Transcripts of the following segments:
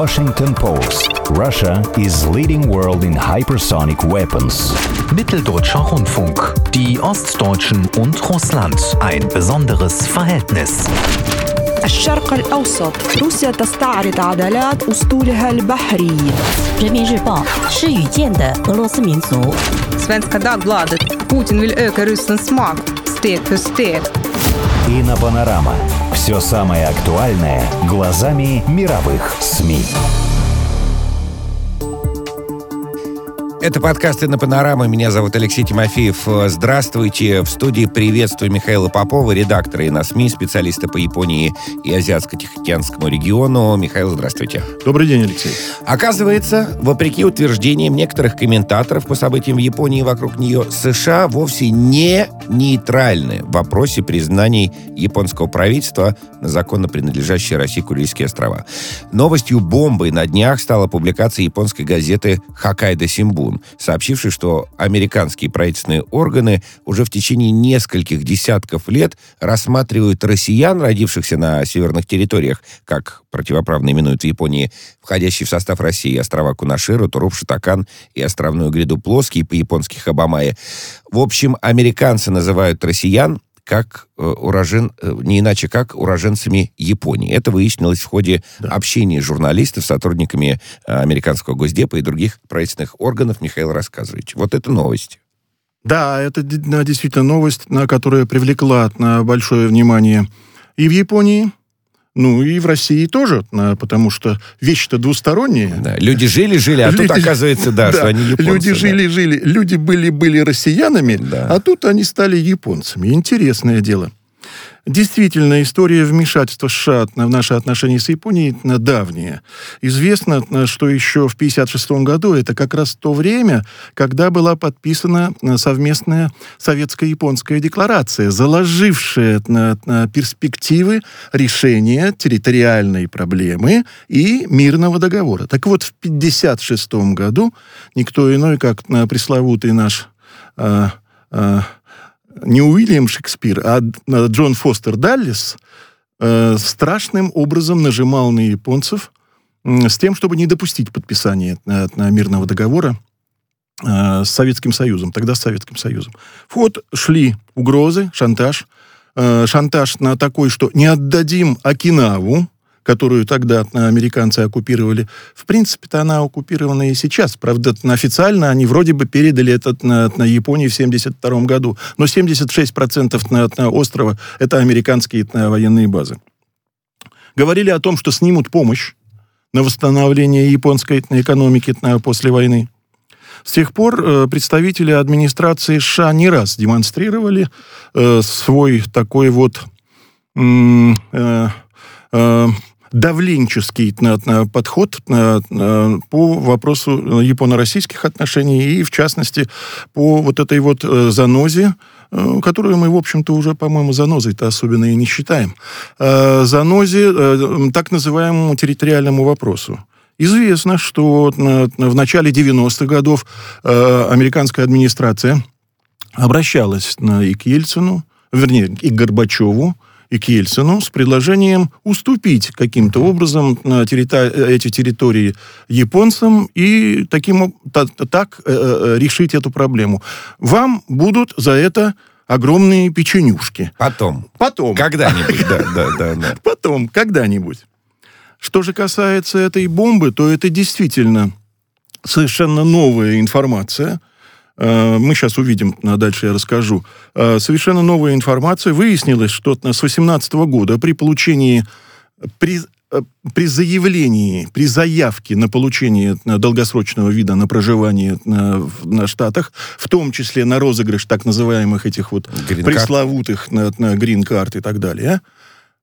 Washington Post. Russia is leading world in hypersonic weapons. Mitteldeutscher Rundfunk. Die Ostdeutschen und Russland. Ein besonderes Verhältnis. الشرق الأوسط روسيا تستعرض عضلات أسطولها البحري Svenska Dagbladet Putin vill öka Rysslands makt steg för steg Инопанорама. Все самое актуальное глазами мировых СМИ. Это подкасты на Панорама. Меня зовут Алексей Тимофеев. Здравствуйте. В студии приветствую Михаила Попова, редактора и на СМИ, специалиста по Японии и Азиатско-Тихоокеанскому региону. Михаил, здравствуйте. Добрый день, Алексей. Оказывается, вопреки утверждениям некоторых комментаторов по событиям в Японии и вокруг нее, США вовсе не нейтральны в вопросе признаний японского правительства на законно принадлежащие России Курильские острова. Новостью бомбой на днях стала публикация японской газеты «Хоккайдо Симбун», сообщившей, что американские правительственные органы уже в течение нескольких десятков лет рассматривают россиян, родившихся на северных территориях, как противоправно именуют в Японии, входящие в состав России острова Кунаширу, Туруп, Шитакан и островную гряду Плоский, по-японски Хабамае. В общем, американцы называют россиян как э, урожен, э, не иначе как уроженцами Японии. Это выяснилось в ходе общения журналистов с сотрудниками э, американского госдепа и других правительственных органов. Михаил, рассказывайте. Вот это новость. Да, это да, действительно новость, на которая привлекла на большое внимание и в Японии, ну и в России тоже, на- потому что вещи-то двусторонние. Да, люди жили-жили, а тут Люди- оказывается, да, что они японцы. Люди да. жили-жили, люди были-были россиянами, Да. а тут они стали японцами. Интересное дело. Действительно, история вмешательства США в наши отношения с Японией давняя. Известно, на- что еще в 1956 году это как раз то время, когда была подписана э, совместная советско-японская декларация, заложившая на перспективы решения территориальной проблемы и мирного договора. Так вот, в 1956 году никто иной, как э, пресловутый наш а, а, не Уильям Шекспир, а э, Джон Фостер Даллес э, страшным образом нажимал на японцев с тем, чтобы не допустить подписания э, мирного договора с Советским Союзом, тогда с Советским Союзом. В ход шли угрозы, шантаж. Шантаж на такой, что не отдадим Окинаву, которую тогда э, американцы оккупировали. В принципе-то она оккупирована и сейчас. Правда, на- официально они вроде бы передали это на, на Японии в 1972 году. Но 76% на, на острова — это американские э, военные базы. Говорили о том, что снимут помощь на восстановление японской экономики э, после войны. С тех пор э, представители администрации США не раз демонстрировали э, свой такой вот э, э, давленческий на- на подход на- по вопросу японо-российских отношений и, в частности, по вот этой вот э, занозе, э, которую мы, в общем-то, уже, по-моему, занозой-то особенно и не считаем, э, занозе э, так называемому территориальному вопросу. Известно, что в начале 90-х годов э, американская администрация обращалась и к Ельцину, вернее, и к Горбачеву, и к Ельцину с предложением уступить каким-то образом на террито- эти территории японцам и таким, об- та- так э, э, решить эту проблему. Вам будут за это огромные печенюшки. Потом. Потом. Когда-нибудь, да, да, да, да. Потом, когда-нибудь. Что же касается этой бомбы, то это действительно совершенно новая информация. Э, Мы сейчас увидим, а дальше я расскажу. Э, Совершенно новая информация. Выяснилось, что с 2018 года при получении, при, э, при заявлении, при заявке на получение долгосрочного вида на проживание на, на Штатах, в том числе на розыгрыш так называемых этих вот Грин-карт. пресловутых на, на грин-карт и так далее,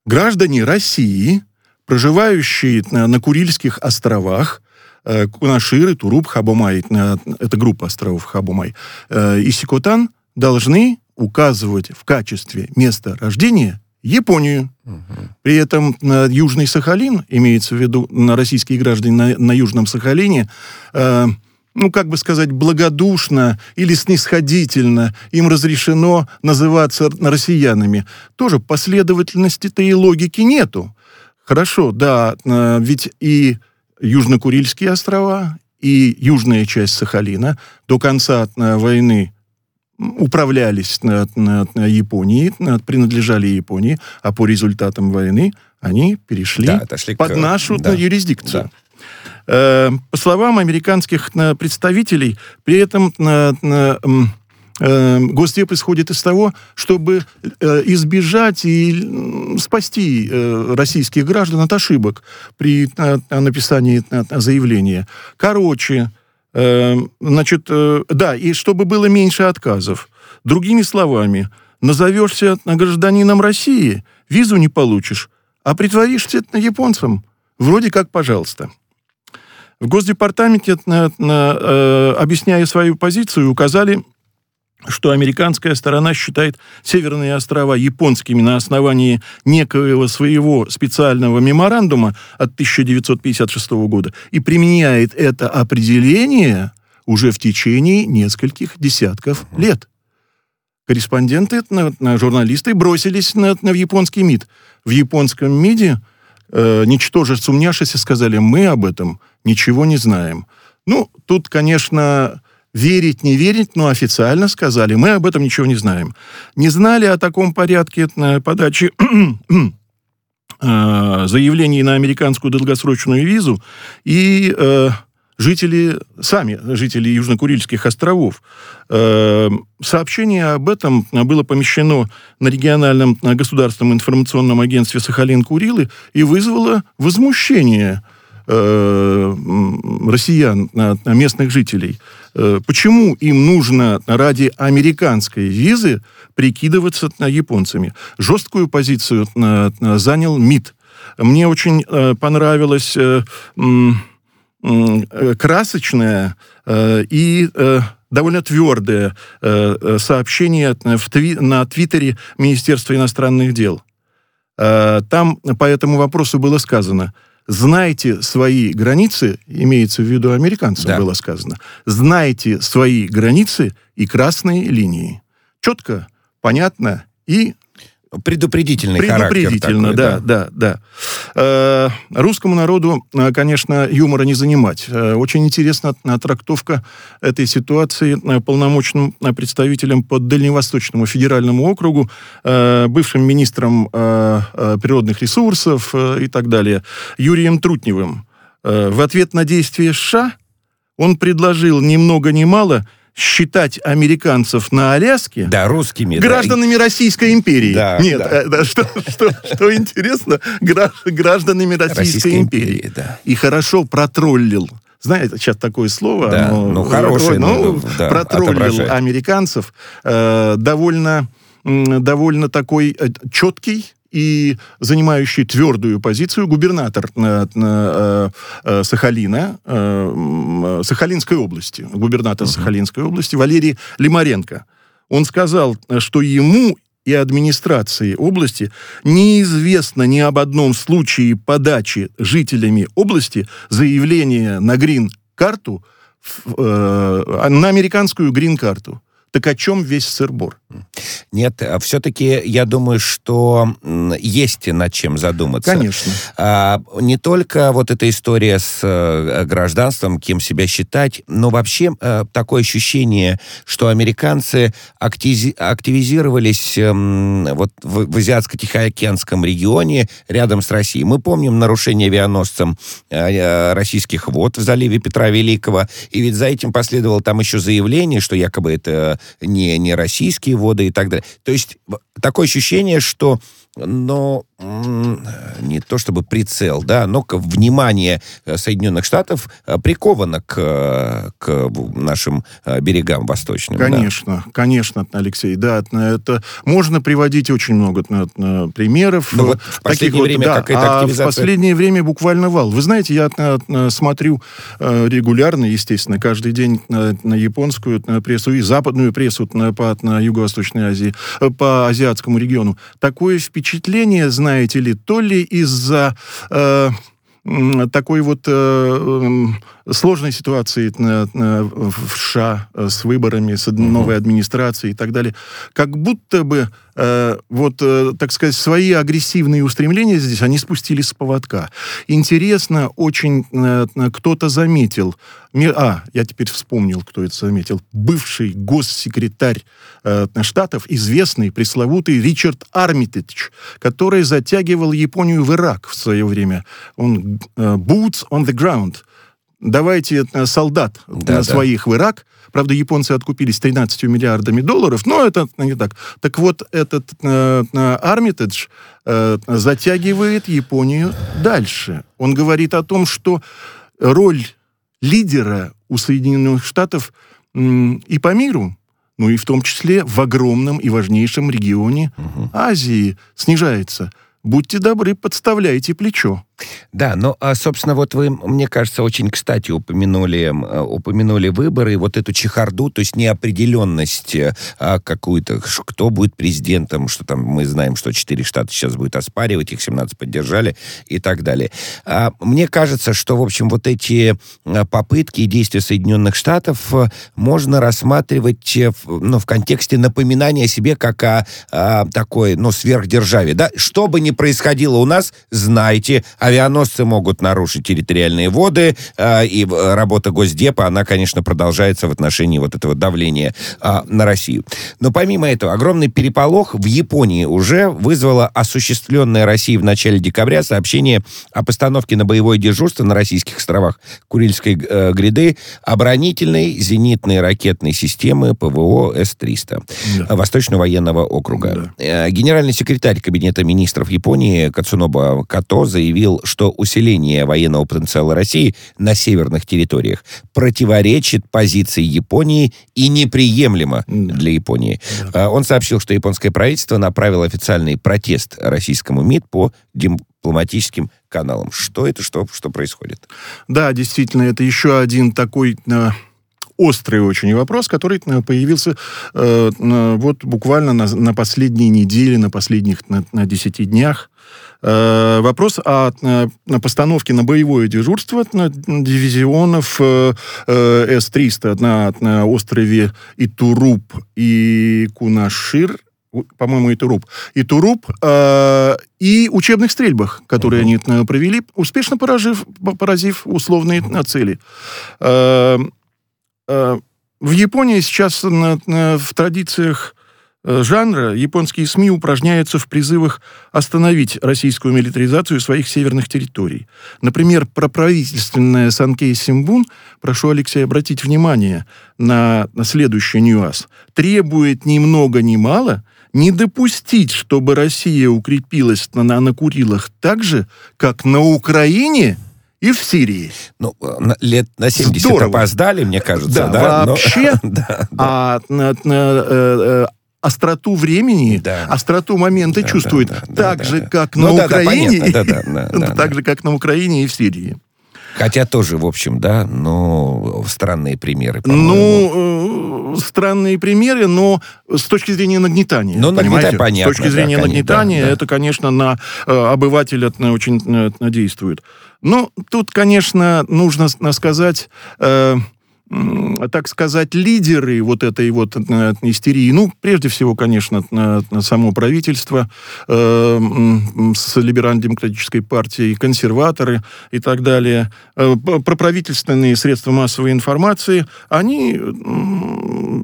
граждане России, проживающие на, на Курильских островах, Кунаширы, Туруп, Хабумай, э, это группа островов Хабумай, э, и Сикотан, должны указывать в качестве места рождения Японию. При этом на Южный Сахалин, имеется в виду на российские граждане на, на Южном Сахалине, э, ну, как бы сказать, благодушно или снисходительно им разрешено называться россиянами. Тоже последовательности-то и логики нету. Хорошо, да, э, ведь и Южно-Курильские острова и южная часть Сахалина до конца войны управлялись на, на, на Японии, на, принадлежали Японии, а по результатам войны они перешли Да, под к- нашу да. юрисдикцию. Э, По словам американских э, представителей, при этом э, э, э, Госдеп исходит из того, чтобы э, избежать и спасти э, российских граждан от ошибок при э, написании заявления. Короче, э, значит, да, и чтобы было меньше отказов. Другими словами, назовешься гражданином России, визу не получишь, а притворишься японцем. Вроде как, пожалуйста. В Госдепартаменте, объясняя свою позицию, указали, что американская сторона считает Северные острова японскими на основании некоего своего специального меморандума от 1956 года и применяет это определение уже в течение нескольких десятков лет. Корреспонденты, на- на журналисты бросились на, на японский МИД. В японском МИДе, э, ничтоже сумняшися, сказали, мы об этом ничего не знаем. Ну, тут, конечно, верить, не верить, но официально сказали, мы об этом ничего не знаем. Не знали о таком порядке э, подачи э, заявлений на американскую долгосрочную визу и э, жители, сами жители Южно-Курильских островов. Э, сообщение об этом было помещено на региональном государственном информационном агентстве Сахалин-Курилы и вызвало возмущение э, россиян, э, местных жителей. Э, Почему им нужно ради американской визы прикидываться японцами? Жесткую позицию э, э, занял МИД. Мне очень понравилось красочное и довольно твердое сообщение на Твиттере Министерства иностранных дел. Там по этому вопросу было сказано, знайте свои границы, имеется в виду американцам Да. было сказано, знайте свои границы и красные линии. Четко, понятно и Предупредительный Предупредительно, характер такой, да, да, да. Э, русскому народу, э, конечно, юмора не занимать. Э, очень интересна трактовка этой ситуации э, полномочным представителем по Дальневосточному федеральному округу, э, бывшим министром э, природных ресурсов э, и так далее, Юрием Трутневым. Э, в ответ на действия США он предложил ни много ни мало считать американцев на Аляске Да, русскими. да. гражданами Российской империи. Да, Нет, да. э, да, что, что, что интересно, гра- гражданами Российской, Российской империи. империи, да. И хорошо протроллил. Знаете, сейчас такое слово. Да, оно- ну, хорошее, ну, ну, да, протроллил отображает. американцев. э, довольно, довольно такой э, четкий и занимающий твердую позицию губернатор э, э, э, Сахалина, Сахалинской области, губернатор Сахалинской области Валерий Лимаренко. Он сказал, что ему и администрации области неизвестно ни об одном случае подачи жителями области заявления на грин-карту, на американскую грин-карту. Так о чем весь сыр-бор? Нет, все-таки я думаю, что есть над чем задуматься. Конечно. А, не только вот эта история с э, гражданством, кем себя считать, но вообще э, такое ощущение, что американцы актизи- активизировались эм, вот в, в Азиатско-Тихоокеанском регионе рядом с Россией. Мы помним нарушение авианосцем э, российских вод в заливе Петра Великого, и ведь за этим последовало там еще заявление, что якобы это не, не российские воды и так далее. То есть такое ощущение, что но не то чтобы прицел, да, но внимание э, Соединенных Штатов э, приковано к, э, к нашим э, берегам восточным. да. Конечно, конечно, Алексей, да, это можно приводить очень много э, э, примеров. Ну вот э, в последнее время да, какая-то а активизация- в последнее время буквально вал. Вы знаете, я э, э, смотрю э, регулярно, естественно, каждый день на, японскую э, прессу и западную прессу на, по Юго-Восточной Азии, э, по азиатскому региону. Такое впечатление, знаете ли, то ли из-за э, такой вот э, сложной ситуации в США с выборами, с новой администрацией и так далее, как будто бы вот, так сказать, свои агрессивные устремления здесь, они спустились с поводка. Интересно, очень кто-то заметил, а, я теперь вспомнил, кто это заметил, бывший госсекретарь Штатов, известный, пресловутый Ричард Армитедж, который затягивал Японию в Ирак в свое время. Он э, boots on the ground. Давайте э, солдат да, своих да. в Ирак. Правда, японцы откупились 13 миллиардами долларов, но это не так. Так вот, этот э, Армитедж э, затягивает Японию дальше. Он говорит о том, что роль лидера у Соединенных Штатов и по миру ну и в том числе в огромном и важнейшем регионе угу. Азии снижается. Будьте добры, подставляйте плечо. Да, но, а, собственно, вот вы, мне кажется, очень кстати упомянули, а, упомянули выборы, вот эту чехарду, то есть неопределенность э, а, какую-то, кто будет президентом, что там мы знаем, что 4 штата сейчас будет оспаривать, их 17 поддержали и так далее. А, мне кажется, что, в общем, вот эти а, попытки и действия Соединенных Штатов э, можно рассматривать э, ну, в контексте напоминания о себе как о а, такой, ну, сверхдержаве. Да? Что бы ни происходило у нас, знайте, авианосцы могут нарушить территориальные воды, э, и работа Госдепа, она, конечно, продолжается в отношении вот этого давления э, на Россию. Но помимо этого, огромный переполох в Японии уже вызвало осуществленное Россией в начале декабря сообщение о постановке на боевое дежурство на российских островах Курильской э, гряды оборонительной зенитной ракетной системы ПВО С-300 да. Восточного военного округа. Да. Э, генеральный секретарь Кабинета министров Японии Кацуноба Като заявил, что усиление военного потенциала России на северных территориях противоречит позиции Японии и неприемлемо да. для Японии. Да. Он сообщил, что японское правительство направило официальный протест российскому МИД по дипломатическим каналам. Что это, что, что происходит? Да, действительно, это еще один такой э, острый очень вопрос, который э, появился э, вот буквально на, на последней неделе, на последних на, на 10 днях. Э, вопрос о, о э, постановке на боевое дежурство на дивизионов э, С-300 на, на острове Итуруп и Кунашир, по-моему, и Туруп, и Туруп, э, и учебных стрельбах, которые uh-huh. они провели, успешно поражив, поразив условные цели. Э, э, в Японии сейчас в традициях Э, жанра японские СМИ упражняются в призывах остановить российскую милитаризацию своих северных территорий. Например, проправительственная Санкей Симбун, прошу, Алексей, обратить внимание на, на следующий нюанс, требует ни много ни мало не допустить, чтобы Россия укрепилась на, на, на Курилах так же, как на Украине – и в Сирии. Ну, на, лет на 70 Здорово. опоздали, мне кажется, да? да вообще. Но... да, да. А э, э остроту времени, да. остроту момента да, чувствует да, да, так да, же, да. как ну, на да, Украине, да, да, да, да, так же, как на Украине и в Сирии. Хотя тоже, в общем, да, но странные примеры. Ну, э, странные примеры, но с точки зрения нагнетания. Ну, нагнетание, понятно. С точки зрения да, нагнетания, да, да. это, конечно, на э, обывателя очень э, действует. Но тут, конечно, нужно сказать... Э, так сказать, лидеры вот этой вот э, истерии, ну, прежде всего, конечно, само правительство э, с либерально-демократической партией, консерваторы и так далее, э, проправительственные средства массовой информации, они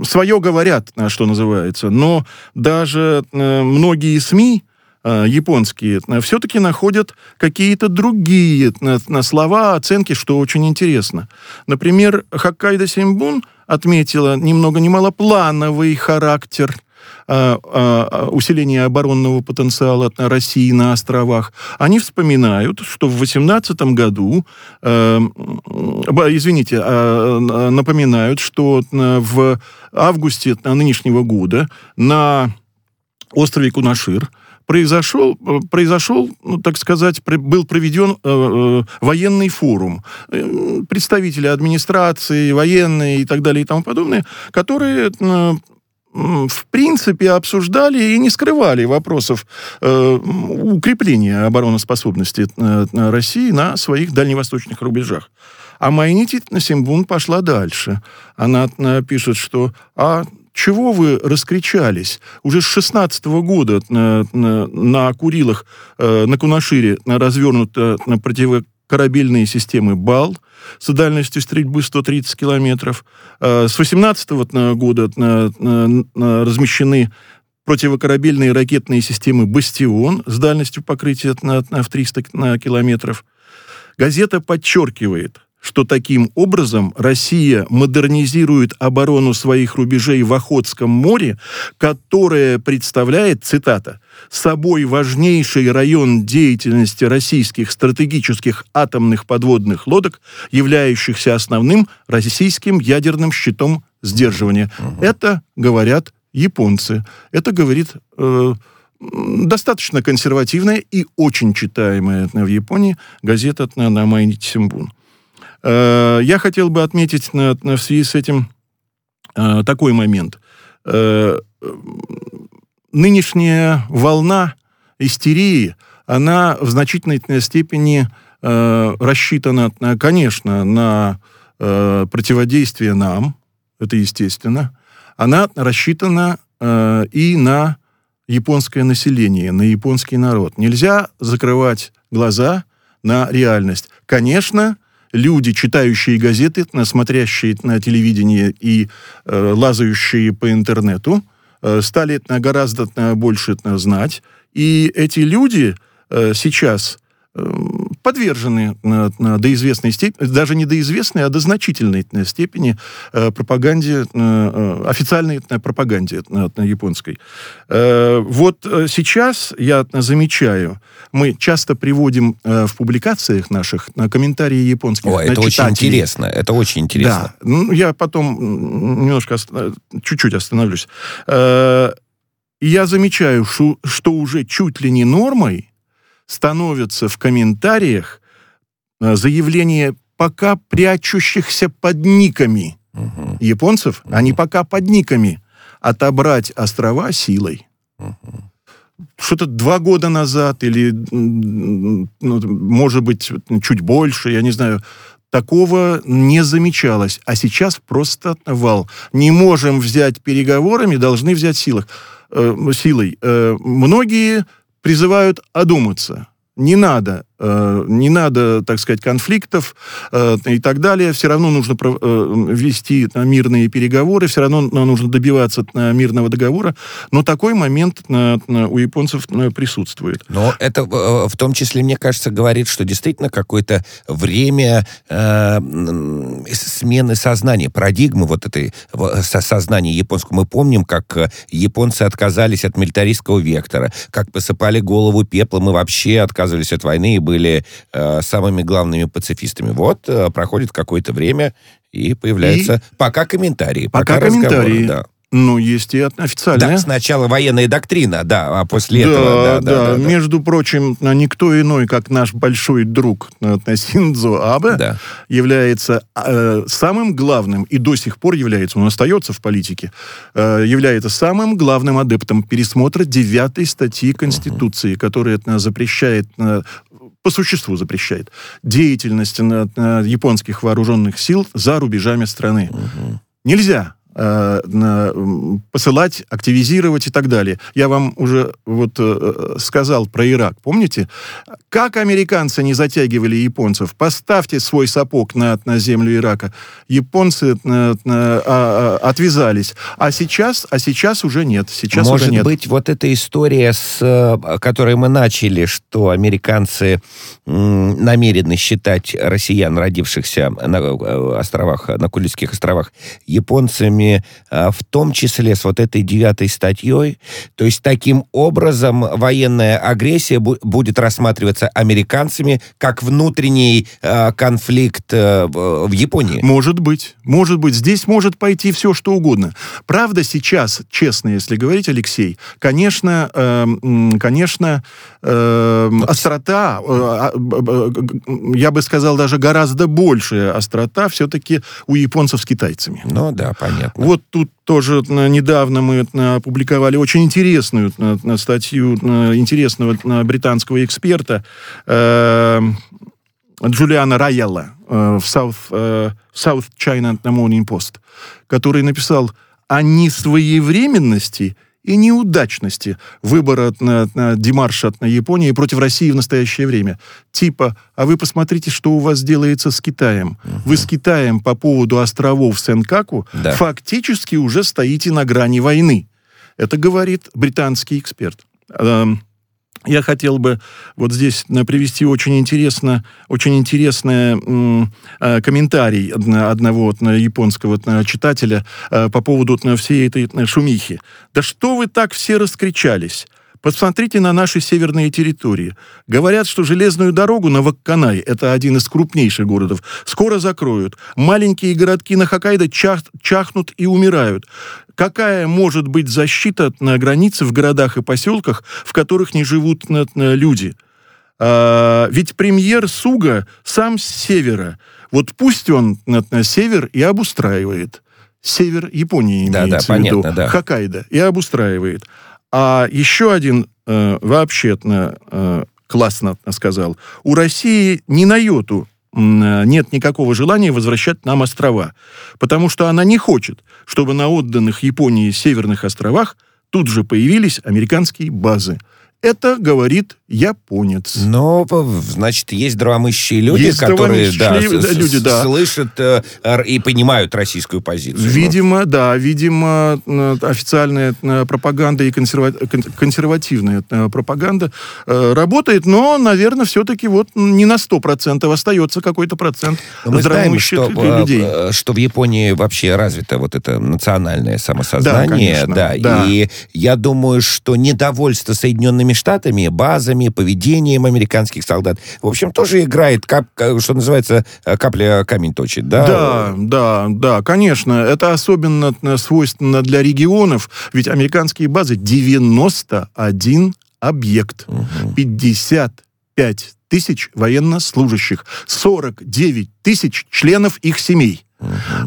свое говорят, что называется, но даже э, многие СМИ, японские, э, все-таки находят какие-то другие на слова, оценки, что очень интересно. Например, Хоккайдо Симбун отметила ни много ни мало плановый характер усиления оборонного потенциала России на островах, они вспоминают, что в 2018 году, э, извините, э, напоминают, что в августе нынешнего года на острове Кунашир произошел, э, произошел ну, так сказать, был проведен э, э, военный форум. Э, представители администрации, военные и так далее и тому подобное, которые э, в принципе обсуждали и не скрывали вопросов э, укрепления обороноспособности э, России на своих дальневосточных рубежах. А Майнити Симбун пошла дальше. Она э, пишет, что а чего вы раскричались? Уже с 16 -го года на, на, на Курилах, э, на Кунашире развернуты противокорабельные системы БАЛ – с дальностью стрельбы 130 километров. Э, с 18 года размещены противокорабельные ракетные системы «Бастион» с дальностью покрытия в 300 километров. Газета подчеркивает, что таким образом Россия модернизирует оборону своих рубежей в Охотском море, которое представляет, цитата, собой важнейший район деятельности российских стратегических атомных подводных лодок, являющихся основным российским ядерным щитом сдерживания. Угу. Это говорят японцы. Это говорит э, достаточно консервативная и очень читаемая в Японии газета на Майнити Симбун. Э, я хотел бы отметить в связи с этим э, такой момент. Э, нынешняя волна истерии, она в значительной степени рассчитана, конечно, на противодействие нам, это естественно, она рассчитана и на японское население, на японский народ. Нельзя закрывать глаза на реальность. Конечно, люди, читающие газеты, смотрящие на телевидение и э, лазающие по интернету, э, стали гораздо больше знать. И эти люди э, сейчас Эм, подвержены до известной степени, даже не до известной, а до значительной степени э, пропаганде, э, э, официальной пропаганде японской. Вот сейчас я замечаю, мы часто приводим в публикациях наших на комментарии японских О, это читателей. очень интересно, это очень интересно. Да, ну, я потом немножко, чуть-чуть остановлюсь. Я замечаю, что уже чуть ли не нормой становятся в комментариях э, заявления пока прячущихся под никами угу. японцев, угу. они пока под никами, отобрать острова силой. Угу. Что-то два года назад или, ну, может быть, чуть больше, я не знаю, такого не замечалось. А сейчас просто вал. Не можем взять переговорами, должны взять силах, э, силой. Э, многие призывают одуматься. Не надо не надо, так сказать, конфликтов э, и так далее. Все равно нужно э, вести мирные переговоры, все равно нужно добиваться мирного договора. Но такой момент у японцев присутствует. Но это в том числе, мне кажется, говорит, что действительно какое-то время э, смены сознания, парадигмы вот этой сознания японского. Мы помним, как японцы отказались от милитаристского вектора, как посыпали голову пеплом и вообще отказывались от войны и были были э, самыми главными пацифистами. Вот э, проходит какое-то время, и появляются и... пока комментарии. Пока, пока комментарии. Да. Ну, есть и официальная. Да, сначала военная доктрина, да, а после да, этого... Да, да, да, да. Между прочим, никто иной, как наш большой друг Синдзо Абе, да. является э, самым главным, и до сих пор является, он остается в политике, э, является самым главным адептом пересмотра девятой статьи Конституции, угу. которая э, запрещает э, по существу запрещает деятельность японских вооруженных сил за рубежами страны. Угу. Нельзя посылать, активизировать и так далее. Я вам уже вот э, сказал про Ирак, помните? Как американцы не затягивали японцев? Поставьте свой сапог на, на землю Ирака. Японцы э, э, отвязались. А сейчас, а сейчас уже нет. Сейчас Может уже нет. быть, вот эта история, с которой мы начали, что американцы намерены считать россиян, родившихся на островах, на Курильских островах, японцами, ними, а, в том числе с вот этой девятой статьей. То есть таким образом военная агрессия будет рассматриваться американцами как внутренний а, конфликт э, в Японии. Может быть. Может быть. Здесь может пойти все, что угодно. Правда, сейчас, честно, если говорить, Алексей, конечно, э, конечно, э, острота, э, а, я бы сказал, даже гораздо большая острота все-таки у японцев с китайцами. Ну да, понятно. Понятно. Вот тут тоже недавно мы опубликовали очень интересную статью интересного британского эксперта э, Джулиана Райелла э, в South, э, South China Morning Post, который написал о несвоевременности и неудачности выбора на, на демарша на Японии против России в настоящее время. Типа, а вы посмотрите, что у вас делается с Китаем. Вы с Китаем по поводу островов Сенкаку Да. фактически уже стоите на грани войны. Это говорит британский эксперт. Я хотел бы вот здесь э, привести очень интересно, очень интересный э, комментарий одного э, японского читателя по поводу всей этой шумихи. Да что вы так все раскричались? Посмотрите на наши северные территории. Говорят, что железную дорогу на Вакканай, это один из крупнейших городов, скоро закроют. Маленькие городки на Хоккайдо чах- чахнут и умирают. Какая может быть защита на границе в городах и поселках, в которых не живут на- на люди? А, ведь премьер Суга сам с севера. Вот пусть он на, на север и обустраивает. Север Японии Да, имеется да, в виду. понятно, да. Хоккайдо. И обустраивает. А еще один э, вообще э, классно сказал. У России ни на йоту э, нет никакого желания возвращать нам острова. Потому что она не хочет, чтобы на отданных Японии северных островах тут же появились американские базы. Это говорит японец. Но, значит, есть здравомыслящие люди, Есть которые да, люди, да. слышат э, и понимают российскую позицию. Видимо, да, видимо, э, официальная э, пропаганда и консерва- кон- консервативная э, пропаганда работает, но, наверное, все-таки вот не на 100% остается какой-то процент Но мы знаем, что, лю- людей. что в Японии вообще развито вот это национальное самосознание. конечно, да, да. И я думаю, что недовольство Соединенными Штатами, базами, поведением американских солдат, в общем, тоже играет, кап- ка- что называется, э, капля камень точит. Да, Да, да, да, конечно. Это особенно э, свойственно для регионов, ведь американские базы 91 объект, 55 тысяч военнослужащих, 49 тысяч членов их семей.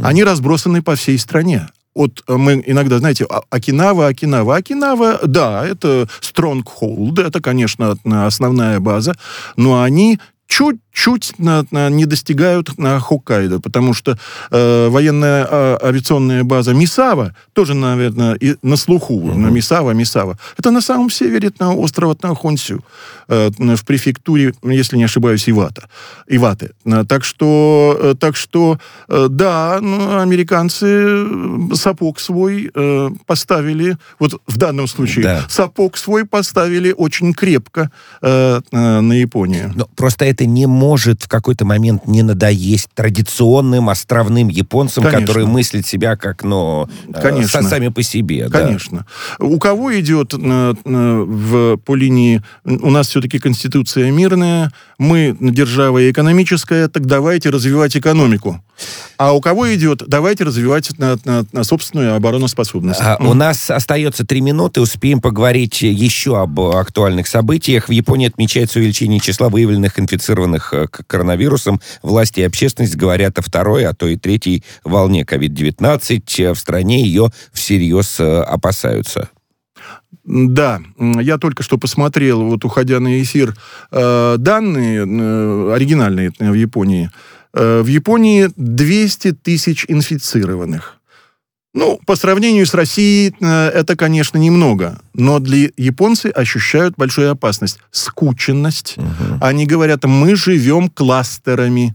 Они разбросаны по всей стране. Вот э, мы иногда, знаете, А- Окинава, Окинава, Окинава, да, это Stronghold, это, конечно, основная база, но они чуть-чуть не достигают на Хоккайдо, потому что э, военная а, авиационная база Мисава тоже, наверное, и на слуху, на Мисава, Мисава. Это на самом севере на острова на Хонсю, э, в префектуре, если не ошибаюсь, Ивата. Иваты. Э, Так что, э, так что э, да, ну, американцы э, сапог свой э, поставили, вот в данном случае, Да. сапог свой поставили очень крепко э, э, на Японию. Но просто это не может в какой-то момент не надоесть традиционным островным японцам, Конечно. которые мыслят себя как, ну, э, Конечно. са- сами по себе. да. Конечно. У кого идет э, э, в, по линии... У нас все-таки конституция мирная, мы держава экономическая, так давайте развивать экономику. А у кого идет, давайте развивать на, на- на собственную обороноспособность. А, У нас остается три минуты, успеем поговорить еще об актуальных событиях. В Японии отмечается увеличение числа выявленных инфицированных э, к- коронавирусом. Власти и общественность говорят о второй, а то и третьей волне COVID-19. Э, В стране ее всерьез э, опасаются. Да, я только что посмотрел, вот уходя на эфир, э, данные э, оригинальные э, в Японии. Э, в Японии 200 тысяч инфицированных. Ну, по сравнению с Россией, э, это, конечно, немного. Но для японцы ощущают большую опасность. Скученность. Они говорят, мы живем кластерами.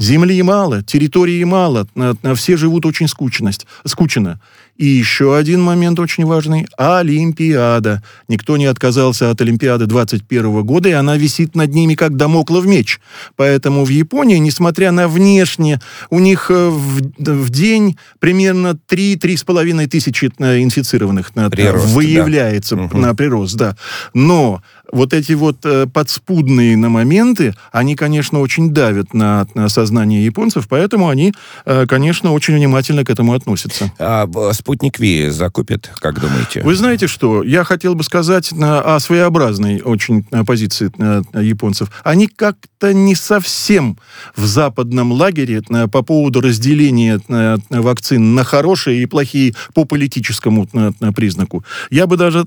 Земли мало, территории мало. на- на- Все живут очень скучность, скучно. И еще один момент очень важный. Олимпиада. Никто не отказался от Олимпиады 21 года, и она висит над ними как домоклов меч. Поэтому в Японии, несмотря на внешне, у них э, в, в день примерно 3-3,5 тысячи э, инфицированных на- Прирост, да. выявляется Мгм. на прирост, да. Но вот эти вот э, подспудные на моменты, они, конечно, очень давят на, на сознание японцев, поэтому они, э, конечно, очень внимательно к этому относятся. А, спутник Ви закупит, как думаете? Вы знаете что? Я хотел бы сказать о своеобразной очень позиции японцев. Они как-то не совсем в западном лагере по поводу разделения вакцин на хорошие и плохие по политическому признаку. Я бы даже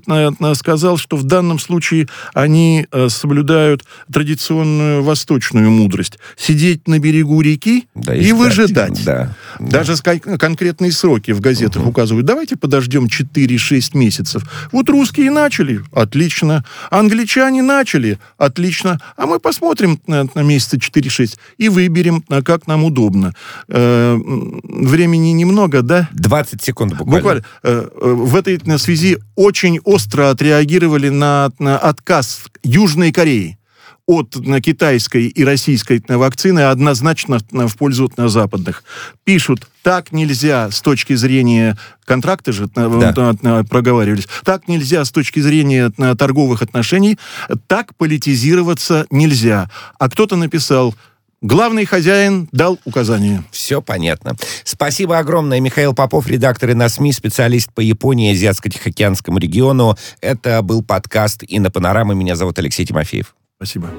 сказал, что в данном случае они э, соблюдают традиционную восточную мудрость. Сидеть на берегу реки Да, и ждать. выжидать. Да. Даже ска- конкретные сроки в газетах указывают. Давайте подождем 4-6 месяцев. Вот русские начали, отлично. Англичане начали, отлично. А мы посмотрим на, на месяца 4-6 и выберем, а, как нам удобно. Э, времени немного, да? 20 секунд буквально. Буквально. Э, э, В этой э, связи очень остро отреагировали на, на отказ Южной Кореи от на, китайской и российской на, вакцины однозначно на, в пользу на, западных. Пишут, так нельзя с точки зрения контракта же Да. проговаривались, так нельзя с точки зрения торговых отношений, так политизироваться нельзя. А кто-то написал, главный хозяин дал указание. Все понятно. Спасибо огромное. Михаил Попов, редактор и на СМИ, специалист по Японии и Азиатско-Тихоокеанскому региону. Это был подкаст «Инопанорама». Меня зовут Алексей Тимофеев. Спасибо.